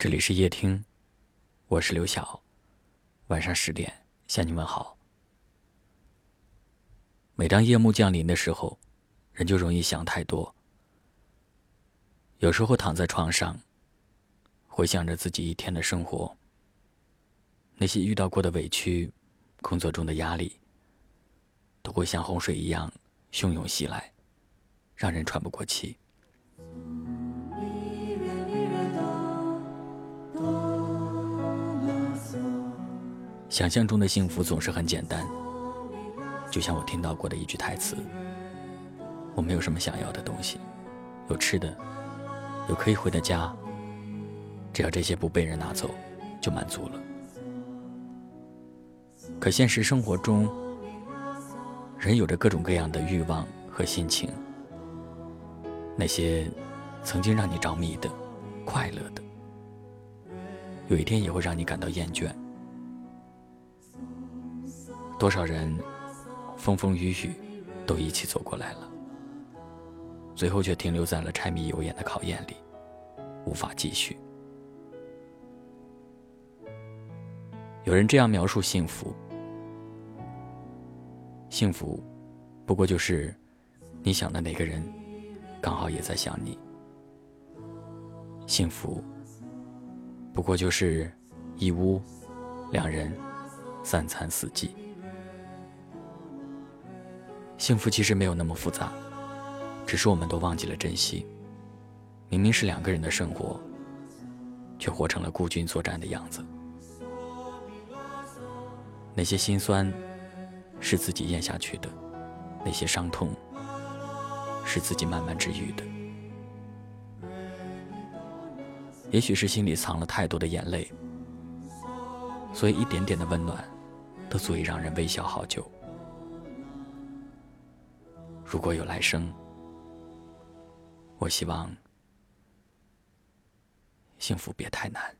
这里是夜听，我是刘晓。晚上十点向你问好。每当夜幕降临的时候，人就容易想太多。有时候躺在床上，回想着自己一天的生活，那些遇到过的委屈，工作中的压力，都会像洪水一样汹涌袭来，让人喘不过气。想象中的幸福总是很简单，就像我听到过的一句台词：“我没有什么想要的东西，有吃的，有可以回的家，只要这些不被人拿走，就满足了。”可现实生活中，人有着各种各样的欲望和心情，那些曾经让你着迷的、快乐的，有一天也会让你感到厌倦。多少人风风雨雨都一起走过来了，最后却停留在了柴米油盐的考验里，无法继续。有人这样描述幸福：幸福不过就是你想的那个人刚好也在想你；幸福不过就是一屋两人三餐四季。幸福其实没有那么复杂，只是我们都忘记了珍惜。明明是两个人的生活，却活成了孤军作战的样子。那些心酸是自己咽下去的，那些伤痛是自己慢慢治愈的。也许是心里藏了太多的眼泪，所以一点点的温暖都足以让人微笑好久。如果有来生，我希望幸福别太难。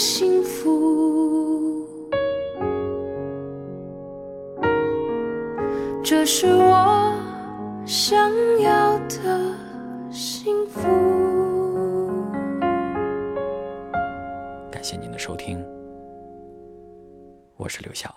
幸福，这是我想要的幸福。感谢您的收听，我是刘晓。